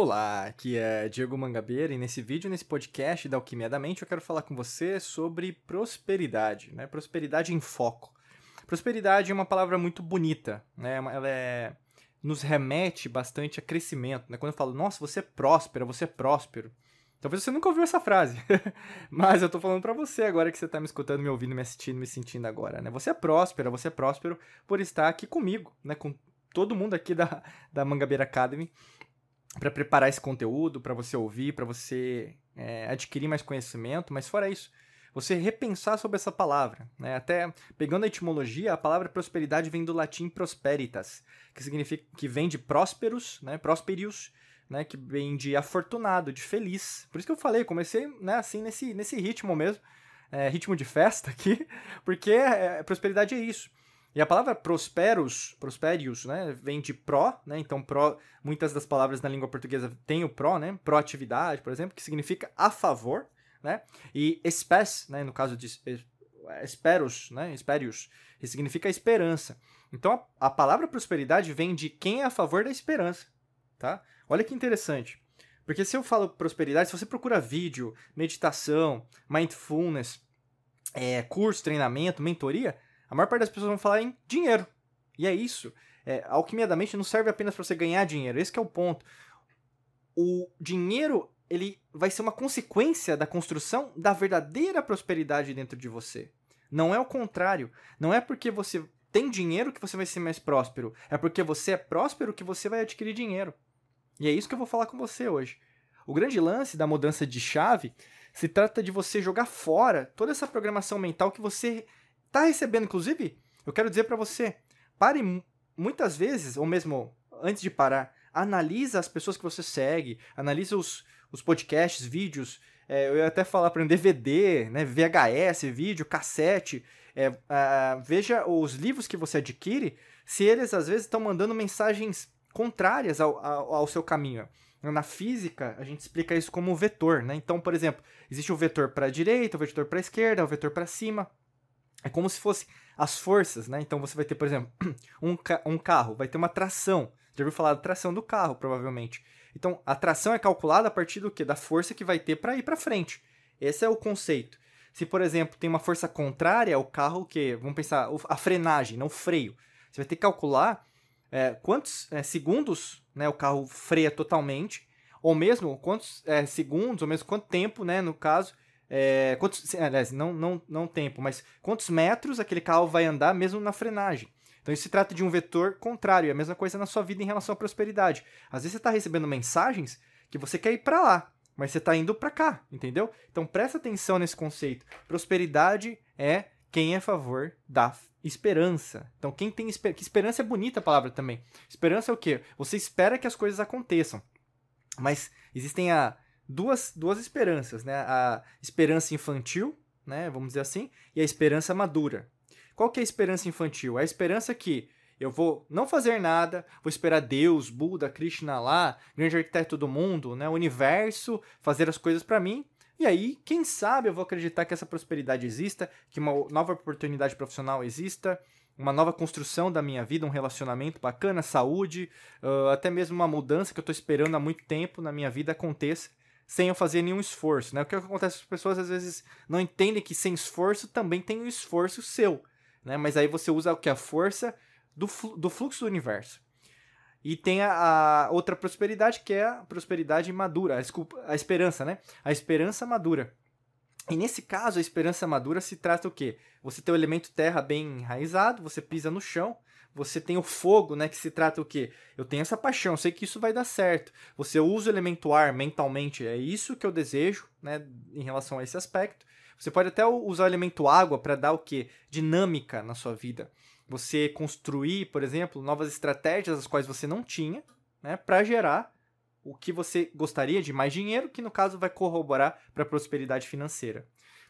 Olá, aqui é Diego Mangabeira e nesse vídeo, nesse podcast da Alquimia da Mente, eu quero falar com você sobre prosperidade, né? Prosperidade em foco. Prosperidade é uma palavra muito bonita, né? Ela é nos remete bastante a crescimento, né? Quando eu falo, nossa, você é próspera, você é próspero. Talvez você nunca ouviu essa frase, mas eu tô falando para você agora que você tá me escutando, me ouvindo, me assistindo, me sentindo agora, né? Você é próspera, você é próspero por estar aqui comigo, né? Com todo mundo aqui da, da Mangabeira Academy para preparar esse conteúdo, para você ouvir, para você é, adquirir mais conhecimento, mas fora isso, você repensar sobre essa palavra. Né? Até pegando a etimologia, a palavra prosperidade vem do latim prosperitas, que significa que vem de prósperos, né? prosperius, né? que vem de afortunado, de feliz. Por isso que eu falei, comecei né, assim nesse, nesse ritmo mesmo, é, ritmo de festa aqui, porque é, prosperidade é isso. E a palavra prosperos, prosperius, né, vem de pró, né? Então pró, muitas das palavras na língua portuguesa têm o pró, né? Proatividade, por exemplo, que significa a favor, né? E espes, né, no caso de esperos, né? Esperius, que significa esperança. Então a, a palavra prosperidade vem de quem é a favor da esperança, tá? Olha que interessante. Porque se eu falo prosperidade, se você procura vídeo, meditação, mindfulness, é, curso, treinamento, mentoria, a maior parte das pessoas vão falar em dinheiro. E é isso. É, a alquimia da mente não serve apenas para você ganhar dinheiro. Esse é o ponto. O dinheiro ele vai ser uma consequência da construção da verdadeira prosperidade dentro de você. Não é o contrário. Não é porque você tem dinheiro que você vai ser mais próspero. É porque você é próspero que você vai adquirir dinheiro. E é isso que eu vou falar com você hoje. O grande lance da mudança de chave se trata de você jogar fora toda essa programação mental que você tá recebendo, inclusive, eu quero dizer para você, pare muitas vezes, ou mesmo antes de parar, analisa as pessoas que você segue, analisa os, os podcasts, vídeos, é, eu ia até falar para um DVD, né, VHS, vídeo, cassete, é, veja os livros que você adquire, se eles às vezes estão mandando mensagens contrárias ao, ao, ao, seu caminho. Na física, a gente explica isso como vetor, né? Então, por exemplo, existe o vetor para a direita, o vetor para a esquerda, o vetor para cima. É como se fosse as forças, né? Então você vai ter, por exemplo, um, ca um carro, vai ter uma tração. Já ouviu falar da tração do carro, provavelmente. Então, a tração é calculada a partir do quê? Da força que vai ter para ir para frente. Esse é o conceito. Se, por exemplo, tem uma força contrária, o carro que, vamos pensar, a frenagem, não o freio. Você vai ter que calcular é, quantos é, segundos né, o carro freia totalmente, ou mesmo quantos é, segundos, ou mesmo quanto tempo, né, no caso, é, quantos, aliás, não, não, não tempo, mas quantos metros aquele carro vai andar mesmo na frenagem. Então isso se trata de um vetor contrário, é a mesma coisa na sua vida em relação à prosperidade. Às vezes você está recebendo mensagens que você quer ir para lá, mas você está indo para cá, entendeu? Então presta atenção nesse conceito. Prosperidade é quem é a favor da esperança. Então quem tem esper... que esperança é bonita a palavra também. Esperança é o quê? Você espera que as coisas aconteçam. Mas existem a duas, duas esperanças, né? A esperança infantil, né? Vamos dizer assim, e a esperança madura. Qual que é a esperança infantil? É a esperança que eu vou não fazer nada, vou esperar Deus, Buda, Krishna lá, grande arquiteto do mundo, né, o universo, fazer as coisas para mim. E aí, quem sabe eu vou acreditar que essa prosperidade exista, que uma nova oportunidade profissional exista, uma nova construção da minha vida, um relacionamento bacana, saúde, uh, até mesmo uma mudança que eu estou esperando há muito tempo na minha vida aconteça sem eu fazer nenhum esforço, né? O que acontece? As pessoas às vezes não entendem que sem esforço também tem um esforço seu, né? Mas aí você usa o que? A força do, do fluxo do universo. E tem a, a, outra prosperidade, que é a prosperidade madura, a, desculpa, a esperança, né? A esperança madura. E nesse caso, a esperança madura se trata o quê? Você tem o elemento terra bem enraizado, você pisa no chão, você tem o fogo, né? Que se trata o quê? Eu tenho essa paixão, sei que isso vai dar certo. Você usa o elemento ar mentalmente, é isso que eu desejo, né? Em relação a esse aspecto. Você pode até usar o elemento água para dar o quê? Dinâmica na sua vida. Você construir, por exemplo, novas estratégias as quais você não tinha, né? Para gerar o que você gostaria de mais dinheiro, que no caso vai corroborar para a prosperidade financeira,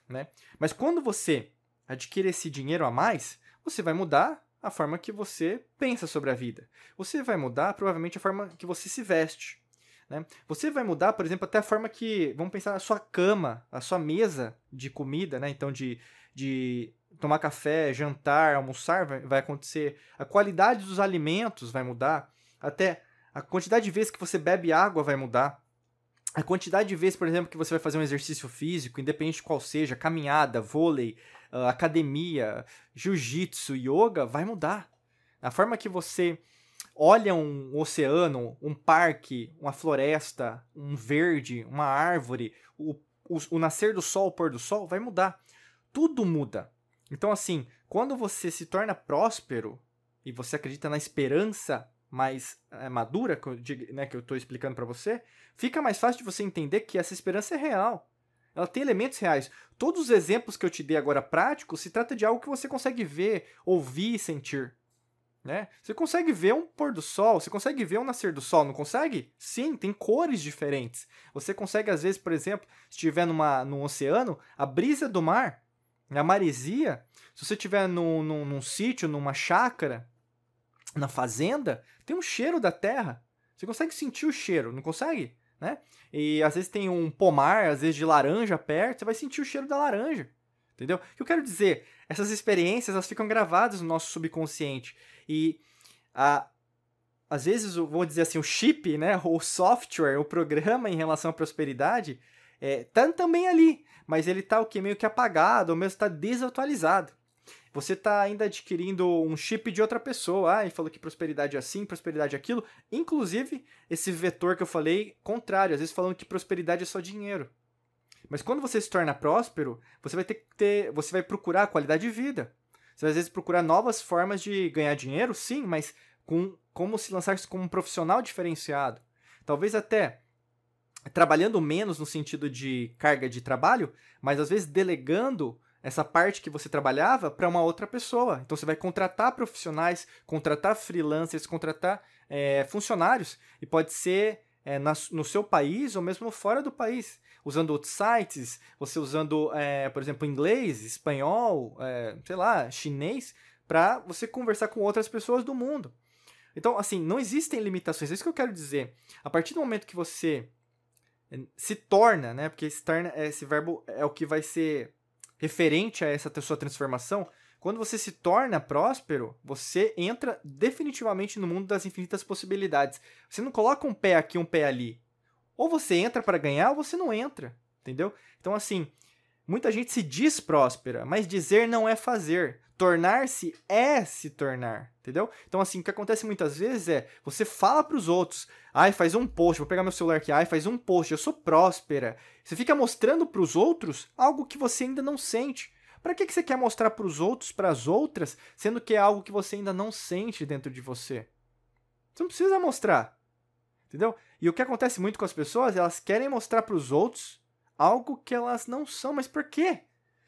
né? Mas quando você adquire esse dinheiro a mais, você vai mudar a forma que você pensa sobre a vida. Você vai mudar provavelmente a forma que você se veste. Né? Você vai mudar, por exemplo, até a forma que, vamos pensar, a sua cama, a sua mesa de comida, né? então de, de tomar café, jantar, almoçar vai, vai acontecer. A qualidade dos alimentos vai mudar. Até A quantidade de vezes que você bebe água vai mudar. A quantidade de vezes, por exemplo, que você vai fazer um exercício físico, independente de qual seja, caminhada, vôlei, academia, jiu-jitsu, yoga, vai mudar. A forma que você olha um oceano, um parque, uma floresta, um verde, uma árvore, o, o, o nascer do sol, o pôr do sol, vai mudar. Tudo muda. Então, assim, quando você se torna próspero e você acredita na esperança mais é, madura, que eu, né, que eu estou explicando para você, fica mais fácil de você entender que essa esperança é real. Ela tem elementos reais. Todos os exemplos que eu te dei agora práticos se trata de algo que você consegue ver, ouvir e sentir. Né? Você consegue ver um pôr do sol, você consegue ver um nascer do sol, não consegue? Sim, tem cores diferentes. Você consegue, às vezes, por exemplo, se estiver numa, num oceano, a brisa do mar, a maresia, se você estiver num, num, num sítio, numa chácara, na fazenda, tem um cheiro da terra. Você consegue sentir o cheiro, não consegue? Né? E às vezes tem um pomar, às vezes de laranja perto, você vai sentir o cheiro da laranja. Entendeu? O que eu quero dizer? Essas experiências elas ficam gravadas no nosso subconsciente. E a, às vezes, vou dizer assim, o chip, né, o software, o programa em relação à prosperidade, é, tá também ali, mas ele tá o que meio que apagado, ou mesmo está desatualizado. Você está ainda adquirindo um chip de outra pessoa. Ah, e falou que prosperidade é assim, prosperidade é aquilo. Inclusive, esse vetor que eu falei, contrário, às vezes falando que prosperidade é só dinheiro. Mas quando você se torna próspero, você vai ter que ter, você vai procurar qualidade de vida. Você vai às vezes procurar novas formas de ganhar dinheiro, sim, mas com como se lançar como um profissional diferenciado. Talvez até trabalhando menos no sentido de carga de trabalho, mas às vezes delegando essa parte que você trabalhava para uma outra pessoa. Então você vai contratar profissionais, contratar freelancers, contratar é, funcionários, e pode ser é, na, no seu país ou mesmo fora do país, usando outros sites, você usando, é, por exemplo, inglês, espanhol, é, sei lá, chinês, para você conversar com outras pessoas do mundo. Então, assim, não existem limitações. É isso que eu quero dizer. A partir do momento que você é, se torna, né? Porque se torna, esse verbo é o que vai ser referente a essa sua transformação, quando você se torna próspero, você entra definitivamente no mundo das infinitas possibilidades. Você não coloca um pé aqui, um pé ali. Ou você entra para ganhar ou você não entra, entendeu? Então assim, muita gente se diz próspera, mas dizer não é fazer. Tornar-se é se tornar, entendeu? Então assim, o que acontece muitas vezes é, você fala para os outros, ai, faz um post, vou pegar meu celular aqui, ai, faz um post, eu sou próspera. Você fica mostrando para os outros algo que você ainda não sente. Para que, que você quer mostrar para os outros, para as outras, sendo que é algo que você ainda não sente dentro de você? Você não precisa mostrar. Entendeu? E o que acontece muito com as pessoas, elas querem mostrar para os outros algo que elas não são, mas por quê?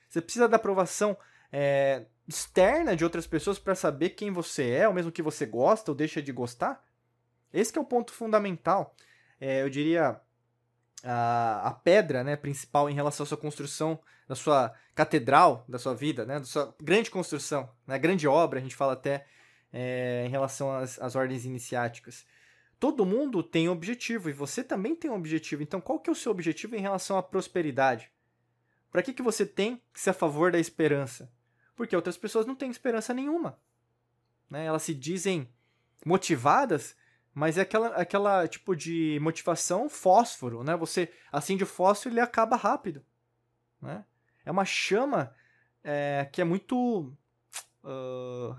Você precisa da aprovação é, externa de outras pessoas para saber quem você é, ou mesmo que você gosta ou deixa de gostar? Esse é o ponto fundamental. É, eu diria a, a pedra né, principal em relação à sua construção, da sua catedral da sua vida, né, da sua grande construção, né, grande obra, a gente fala até é, em relação às, às ordens iniciáticas. Todo mundo tem um objetivo e você também tem um objetivo. Então, qual que é o seu objetivo em relação à prosperidade? Para que, que você tem que ser a favor da esperança? Porque outras pessoas não têm esperança nenhuma. Né? Elas se dizem motivadas mas é aquela, aquela tipo de motivação fósforo, né? Você acende o fósforo e ele acaba rápido, né? É uma chama é, que é muito uh,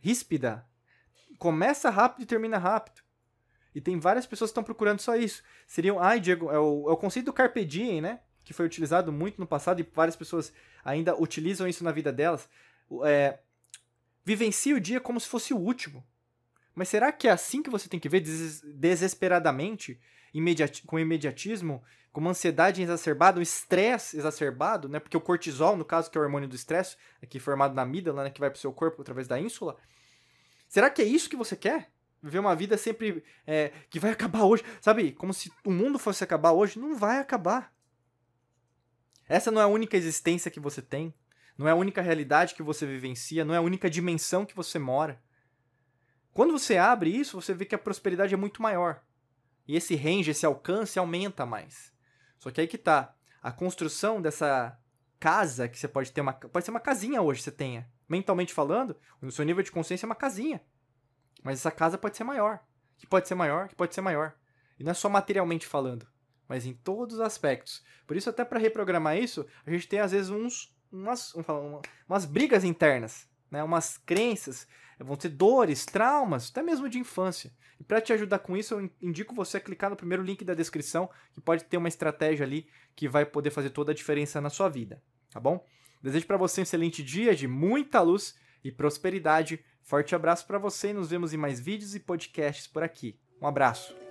ríspida. Começa rápido e termina rápido. E tem várias pessoas que estão procurando só isso. Seriam, ai, Diego, é o, é o conceito do carpe diem, né? Que foi utilizado muito no passado e várias pessoas ainda utilizam isso na vida delas. É, vivencie o dia como se fosse o último. Mas será que é assim que você tem que ver des desesperadamente, imediati com imediatismo, com uma ansiedade exacerbada, um estresse exacerbado, né? Porque o cortisol, no caso, que é o hormônio do estresse, aqui formado na amígdala, né, que vai para o seu corpo através da ínsula. Será que é isso que você quer? Viver uma vida sempre é, que vai acabar hoje, sabe? Como se o mundo fosse acabar hoje. Não vai acabar. Essa não é a única existência que você tem. Não é a única realidade que você vivencia. Não é a única dimensão que você mora. Quando você abre isso, você vê que a prosperidade é muito maior. E esse range, esse alcance aumenta mais. Só que aí que tá. A construção dessa casa que você pode ter uma. Pode ser uma casinha hoje você tenha. Mentalmente falando, no seu nível de consciência é uma casinha. Mas essa casa pode ser maior. que pode ser maior, que pode ser maior. E não é só materialmente falando, mas em todos os aspectos. Por isso, até para reprogramar isso, a gente tem às vezes uns, umas, falar, uma, umas brigas internas, né? umas crenças, vão ter dores, traumas, até mesmo de infância. E para te ajudar com isso, eu indico você a clicar no primeiro link da descrição, que pode ter uma estratégia ali que vai poder fazer toda a diferença na sua vida, tá bom? Desejo para você um excelente dia de muita luz e prosperidade. Forte abraço para você e nos vemos em mais vídeos e podcasts por aqui. Um abraço.